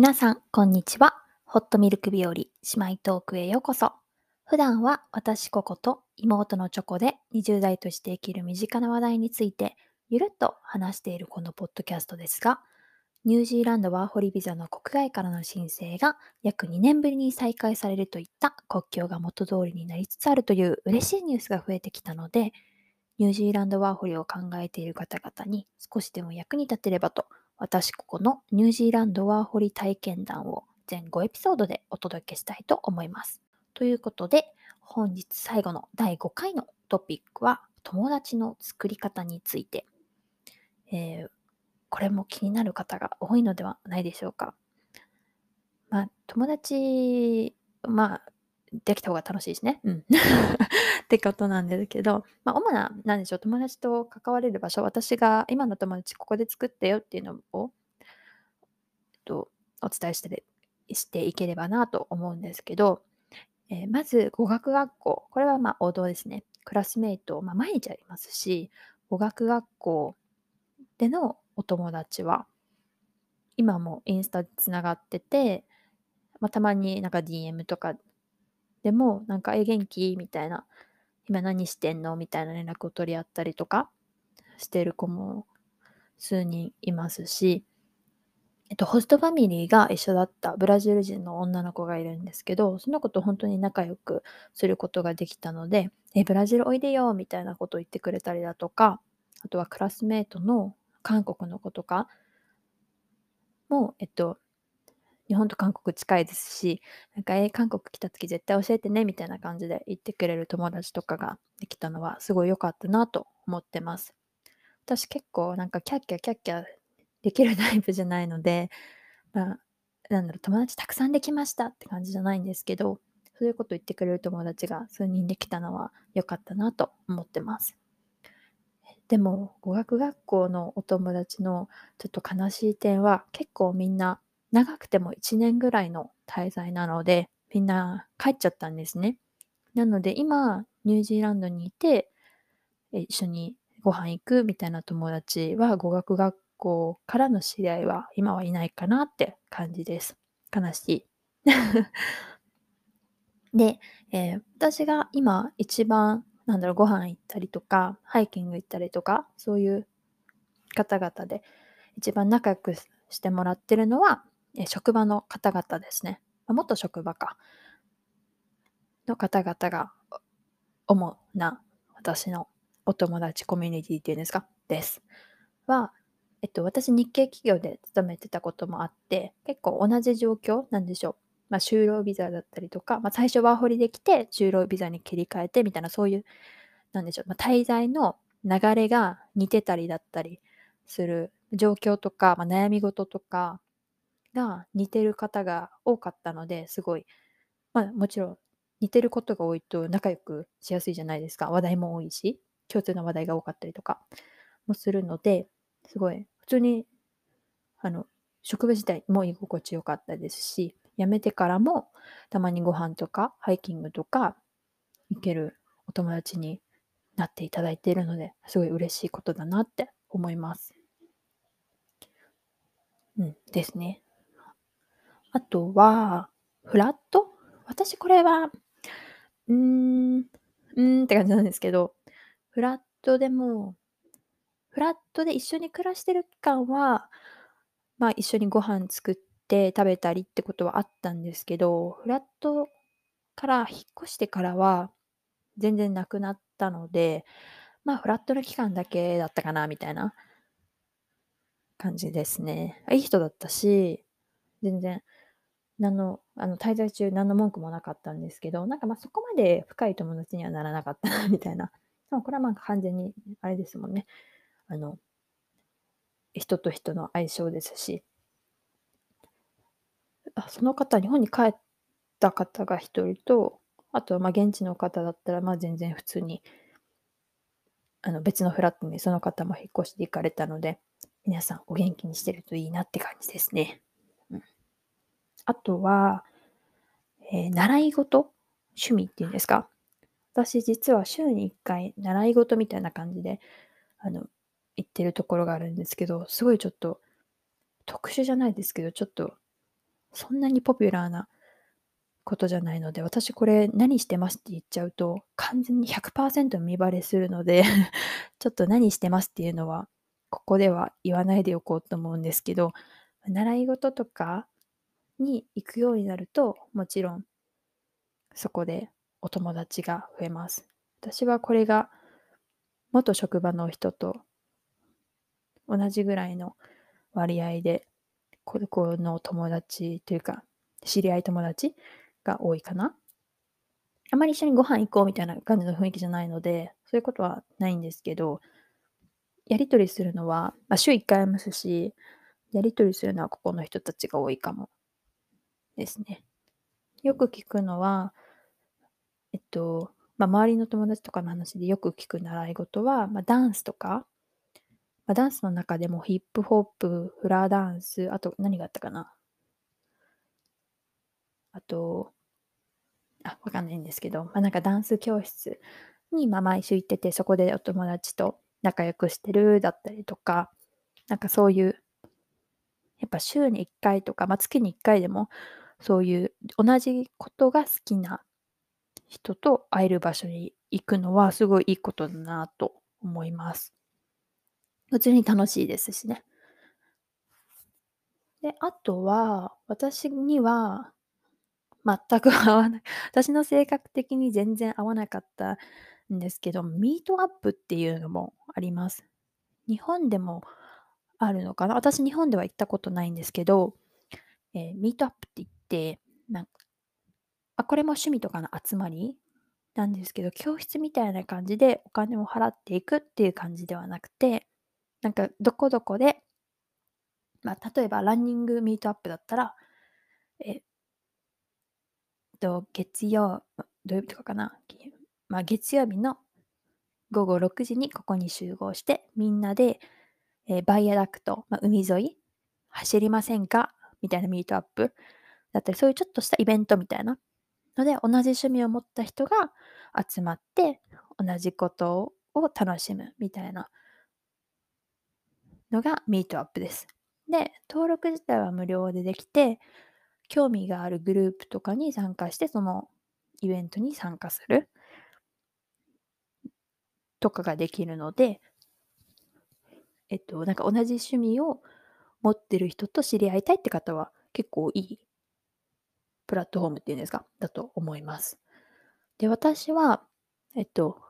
皆さん、こんにちは。ホットミルク日和姉妹トークへようこそ。普段は私ここと妹のチョコで20代として生きる身近な話題についてゆるっと話しているこのポッドキャストですが、ニュージーランドワーホリビザの国外からの申請が約2年ぶりに再開されるといった国境が元通りになりつつあるという嬉しいニュースが増えてきたので、ニュージーランドワーホリを考えている方々に少しでも役に立てればと私ここのニュージーランドワーホリ体験談を全5エピソードでお届けしたいと思います。ということで、本日最後の第5回のトピックは友達の作り方について。えー、これも気になる方が多いのではないでしょうか。まあ、友達、まあ、できた方が楽しいですね。うん。ってことなんですけど、まあ、主な、なんでしょう、友達と関われる場所、私が今の友達ここで作ったよっていうのを、えっと、お伝えしてしていければなと思うんですけど、えー、まず語学学校。これはまあ王道ですね。クラスメイト、まあ、毎日ありますし、語学学校でのお友達は、今もインスタでつながってて、まあ、たまになんか DM とかでも、なんか、え、元気？みたいな、今何してんの？みたいな連絡を取り合ったりとかしてる子も数人いますし、えっと、ホストファミリーが一緒だったブラジル人の女の子がいるんですけど、その子と本当に仲良くすることができたので、え、ブラジルおいでよみたいなことを言ってくれたりだとか、あとはクラスメートの韓国の子とかも、えっと、日本と韓国近いですし、なんか、え韓国来た時絶対教えてね、みたいな感じで言ってくれる友達とかができたのはすごい良かったなと思ってます。私結構なんかキャッキャキャッキャできるタイプじゃないので、まあ、なんだろう、友達たくさんできましたって感じじゃないんですけど、そういうこと言ってくれる友達が数人できたのは良かったなと思ってます。でも、語学学校のお友達のちょっと悲しい点は、結構みんな長くても1年ぐらいの滞在なので、みんな帰っちゃったんですね。なので今、ニュージーランドにいて、一緒にご飯行くみたいな友達は語学学校からの知り合いは今はいないかなって感じです。悲しい。で、えー、私が今一番、なんだろう、ご飯行ったりとか、ハイキング行ったりとか、そういう方々で一番仲良くしてもらってるのは、え職場の方々ですね。元職場か。の方々が主な私のお友達コミュニティっていうんですか？です。は、えっと、私日系企業で勤めてたこともあって、結構同じ状況なんでしょう。まあ、就労ビザだったりとか、まあ、最初ワーホリで来て就労ビザに切り替えてみたいな、そういう、なんでしょう、まあ、滞在の流れが似てたりだったりする状況とか、まあ、悩み事とか、が似てる方が多かったのですごい、まあもちろん似てることが多いと仲良くしやすいじゃないですか。話題も多いし、共通の話題が多かったりとかもするので、すごい普通に、あの、職場自体も居心地よかったですし、辞めてからもたまにご飯とかハイキングとか行けるお友達になっていただいているので、すごい嬉しいことだなって思います。うん、ですね。あとは、フラット？私これは、うーん、うーんって感じなんですけど、フラットでも、フラットで一緒に暮らしてる期間は、まあ一緒にご飯作って食べたりってことはあったんですけど、フラットから引っ越してからは全然なくなったので、まあフラットの期間だけだったかなみたいな感じですね。いい人だったし、全然何の、あの、滞在中何の文句もなかったんですけど、なんかまあそこまで深い友達にはならなかったな、みたいな。でもこれはまあ完全に、あれですもんね。あの、人と人の相性ですし。あその方、日本に帰った方が一人と、あとはまあ現地の方だったら、まあ全然普通に、あの別のフラットにその方も引っ越して行かれたので、皆さんお元気にしてるといいなって感じですね。あとは、えー、習い事趣味っていうんですか？私実は週に1回習い事みたいな感じで、あの、行ってるところがあるんですけど、すごいちょっと特殊じゃないですけど、ちょっとそんなにポピュラーなことじゃないので、私これ何してますって言っちゃうと、完全に100%見バレするので ちょっと何してますっていうのは、ここでは言わないでおこうと思うんですけど、習い事とかに行くようになると、もちろんそこでお友達が増えます。私はこれが元職場の人と同じぐらいの割合で、ここの友達というか、知り合い友達が多いかな。あまり一緒にご飯行こうみたいな感じの雰囲気じゃないので、そういうことはないんですけど、やりとりするのは、まあ、週1回ありますし、やりとりするのはここの人たちが多いかもですね。よく聞くのは、えっと、まあ、周りの友達とかの話でよく聞く習い事は、まあ、ダンスとか、まあ、ダンスの中でもヒップホップ、フラダンス、あと何があったかな。あと、あ、わかんないんですけど、まあ、なんかダンス教室にまあ毎週行ってて、そこでお友達と仲良くしてるだったりとか、なんかそういう、やっぱ週に1回とか、まあ、月に1回でも、そういう同じことが好きな人と会える場所に行くのはすごいいいことだなと思います。普通に楽しいですしね。で、あとは、私には全く合わない。私の性格的に全然合わなかったんですけど、ミートアップっていうのもあります。日本でもあるのかな？私日本では行ったことないんですけど、えー、ミートアップって言って、なんかあ、これも趣味とかの集まりなんですけど、教室みたいな感じでお金を払っていくっていう感じではなくて、なんかどこどこで、まあ、例えばランニングミートアップだったら、えと、月曜、土曜日とかかな、まあ、月曜日の午後6時にここに集合して、みんなで、えー、バイアダクト、まあ、海沿い、走りませんか？みたいなミートアップだったり、そういうちょっとしたイベントみたいな。ので、同じ趣味を持った人が集まって、同じことを楽しむみたいな。のがミートアップです。で、登録自体は無料でできて、興味があるグループとかに参加して、そのイベントに参加する。とかができるので、えっと、なんか同じ趣味を持ってる人と知り合いたいって方は結構いいプラットフォームっていうんですか、だと思います。で、私は、えっと、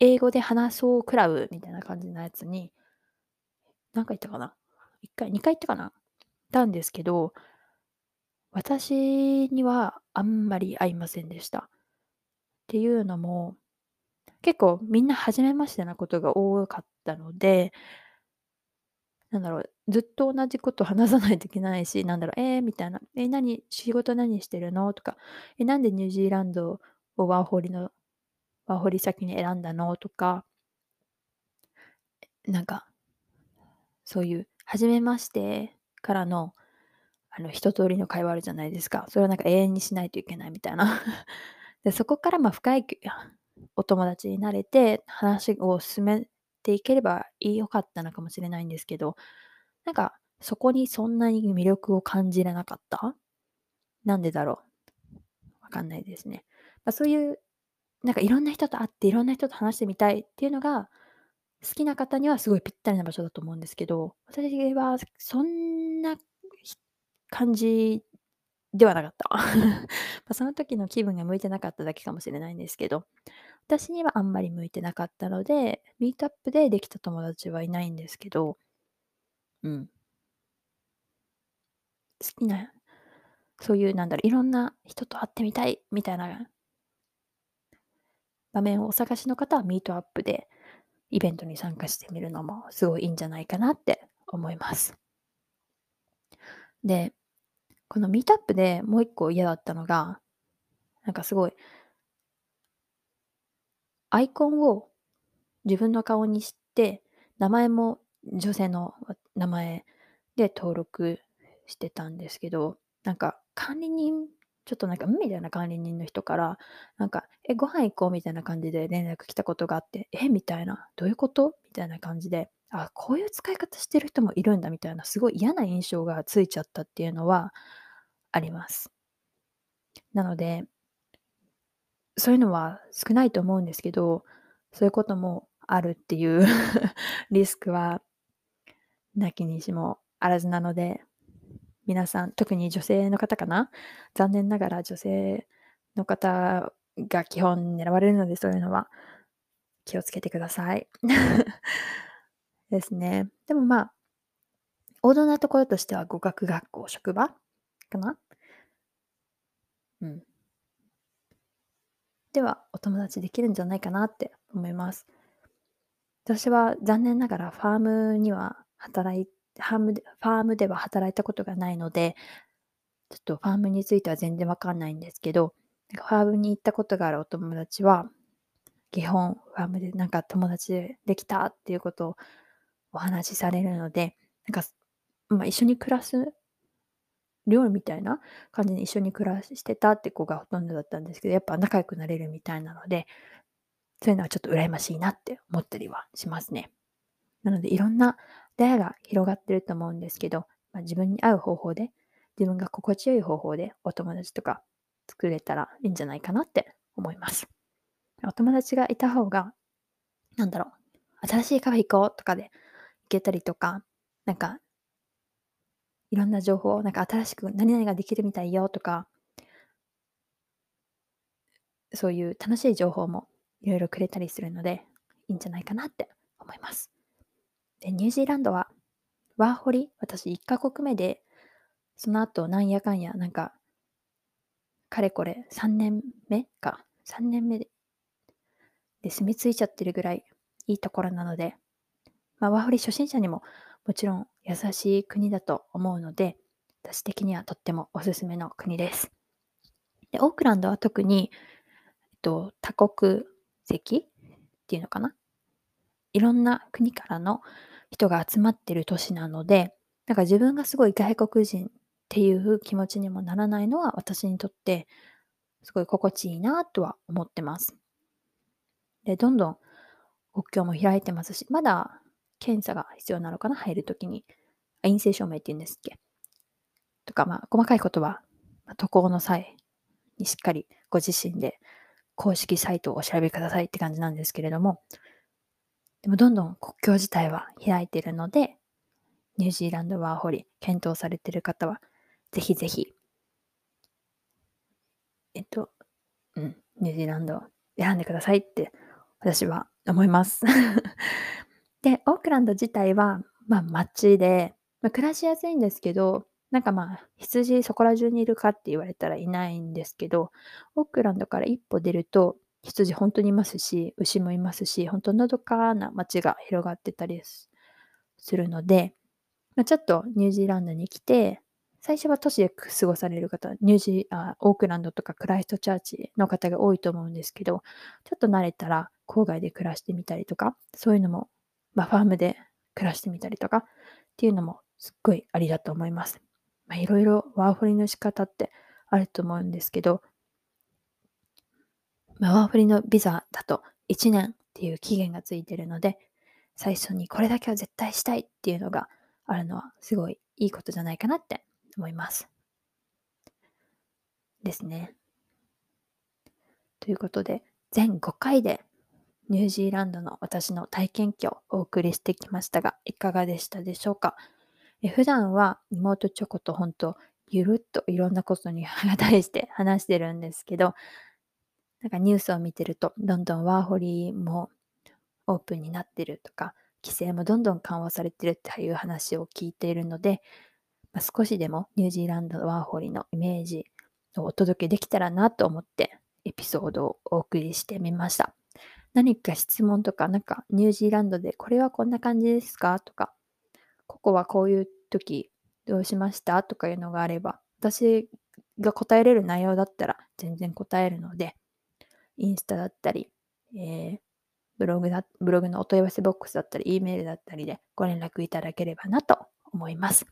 英語で話そうクラブみたいな感じのやつに、何回行ったかな ?1 回、2回行ったかな？たんですけど、私にはあんまり合いませんでした。っていうのも、結構みんな初めましてなことが多かったので、なんだろう、ずっと同じこと話さないといけないし、なんだろう、えー、みたいな、えー、何、仕事何してるの？とか、えー、なんでニュージーランドをワーホリの、ワーホリ先に選んだの？とか、なんか、そういう、初めましてからの、あの、一通りの会話あるじゃないですか。それをなんか永遠にしないといけないみたいな。でそこからまあ深いお友達になれて話を進めていければよかったのかもしれないんですけど、なんかそこにそんなに魅力を感じれなかった？なんでだろう？わかんないですね。まあ、そういう、なんかいろんな人と会っていろんな人と話してみたいっていうのが好きな方にはすごいぴったりな場所だと思うんですけど、私はそんな感じではなかった。まその時の気分が向いてなかっただけかもしれないんですけど、私にはあんまり向いてなかったので、ミートアップでできた友達はいないんですけど、うん。好きな、そういう、なんだろう、いろんな人と会ってみたいみたいな場面をお探しの方はミートアップでイベントに参加してみるのもすごいいいんじゃないかなって思います。で、このミートアップでもう一個嫌だったのが、なんかすごいアイコンを自分の顔にして、名前も女性の名前で登録してたんですけど、なんか管理人、ちょっとなんか、みたいな管理人の人から、なんか、え、ご飯行こうみたいな感じで連絡来たことがあって、えみたいな、どういうこと？みたいな感じで、あ、こういう使い方してる人もいるんだみたいな、すごい嫌な印象がついちゃったっていうのはあります。なので、そういうのは少ないと思うんですけど、そういうこともあるっていう リスクは、なきにしもあらずなので、皆さん、特に女性の方かな？残念ながら女性の方が基本狙われるので、そういうのは気をつけてください。ですね。でもまあ、王道なところとしては語学学校、職場かな？うん。では、お友達できるんじゃないかなって思います。私は残念ながらファームには働いファームでファームでは働いたことがないので、ちょっとファームについては全然わかんないんですけど、ファームに行ったことがあるお友達は、基本ファームでなんか友達でできたっていうことをお話しされるので、なんか、まあ、一緒に暮らす寮みたいな感じに一緒に暮らしてたって子がほとんどだったんですけど、やっぱ仲良くなれるみたいなので、そういうのはちょっと羨ましいなって思ったりはしますね。なのでいろんな出会いが広がってると思うんですけど、まあ、自分に合う方法で、自分が心地よい方法でお友達とか作れたらいいんじゃないかなって思います。お友達がいた方が、なんだろう、新しいカフェ行こうとかで行けたりとか、なんか、いろんな情報、なんか新しく何々ができるみたいよとか、そういう楽しい情報もいろいろくれたりするので、いいんじゃないかなって思います。で、ニュージーランドは、ワーホリ、私1カ国目で、その後なんやかんや、なんか、かれこれ3年目か、3年目で、で住み着いちゃってるぐらいいいところなので、まあ、ワーホリ初心者にももちろん優しい国だと思うので、私的にはとってもおすすめの国です。で、オークランドは特に、えっと、多国籍っていうのかな？いろんな国からの人が集まってる都市なので、なんか自分がすごい外国人っていう気持ちにもならないのは私にとってすごい心地いいなとは思ってます。で、どんどん国境も開いてますし、まだ検査が必要なのかな？入るときに。陰性証明って言うんですっけ？とか、まあ、細かいことは、渡航の際にしっかりご自身で公式サイトをお調べくださいって感じなんですけれども、でもどんどん国境自体は開いているので、ニュージーランドワーホリ検討されている方は、ぜひぜひ、えっと、うん、ニュージーランド選んでくださいって私は思います。で、オークランド自体は、まあ街で、まあ、暮らしやすいんですけど、なんかまあ羊そこら中にいるかって言われたらいないんですけど、オークランドから一歩出ると、羊本当にいますし、牛もいますし、本当のどかな街が広がってたりするので、まあ、ちょっとニュージーランドに来て、最初は都市で過ごされる方、ニュージーあ、オークランドとかクライストチャーチの方が多いと思うんですけど、ちょっと慣れたら郊外で暮らしてみたりとか、そういうのも、まあ、ファームで暮らしてみたりとかっていうのもすっごいありだと思います。まあ、いろいろワーホリの仕方ってあると思うんですけど、まあ、ワーホリのビザだと1年っていう期限がついてるので、最初にこれだけは絶対したいっていうのがあるのはすごいいいことじゃないかなって思います。ですね。ということで、全5回でニュージーランドの私の体験記をお送りしてきましたが、いかがでしたでしょうか？え普段は妹チョコと本当ゆるっといろんなことに 対して話してるんですけど、なんかニュースを見てると、どんどんワーホリもオープンになってるとか、規制もどんどん緩和されてるっていう話を聞いているので、まあ、少しでもニュージーランドワーホリのイメージをお届けできたらなと思ってエピソードをお送りしてみました。何か質問とか、なんかニュージーランドでこれはこんな感じですか？とか、ここはこういう時どうしました？とかいうのがあれば、私が答えれる内容だったら全然答えるので、インスタだったり、えー、ブログだ、ブログのお問い合わせボックスだったり、E メールだったりでご連絡いただければなと思います。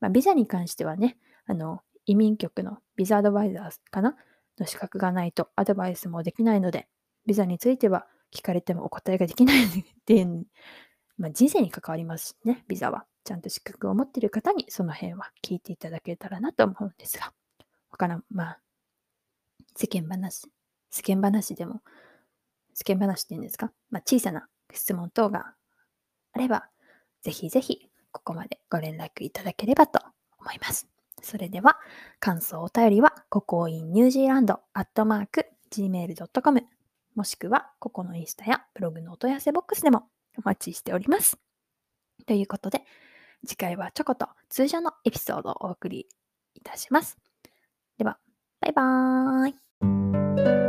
まあ、ビザに関してはね、あの、移民局のビザアドバイザーかな？の資格がないとアドバイスもできないので、ビザについては聞かれてもお答えができないっていう まあ、人生に関わりますしね、ビザは。ちゃんと資格を持っている方にその辺は聞いていただけたらなと思うんですが、他の、まあ、世間話、世間話でも、世間話っていうんですか、まあ、小さな質問等があれば、ぜひぜひここまでご連絡いただければと思います。それでは、感想お便りは、ココインニュージーランドアットマーク gmail.com もしくは、ここのインスタやブログのお問い合わせボックスでもお待ちしております。ということで、次回はチョコと通常のエピソードをお送りいたします。では、バイバーイ。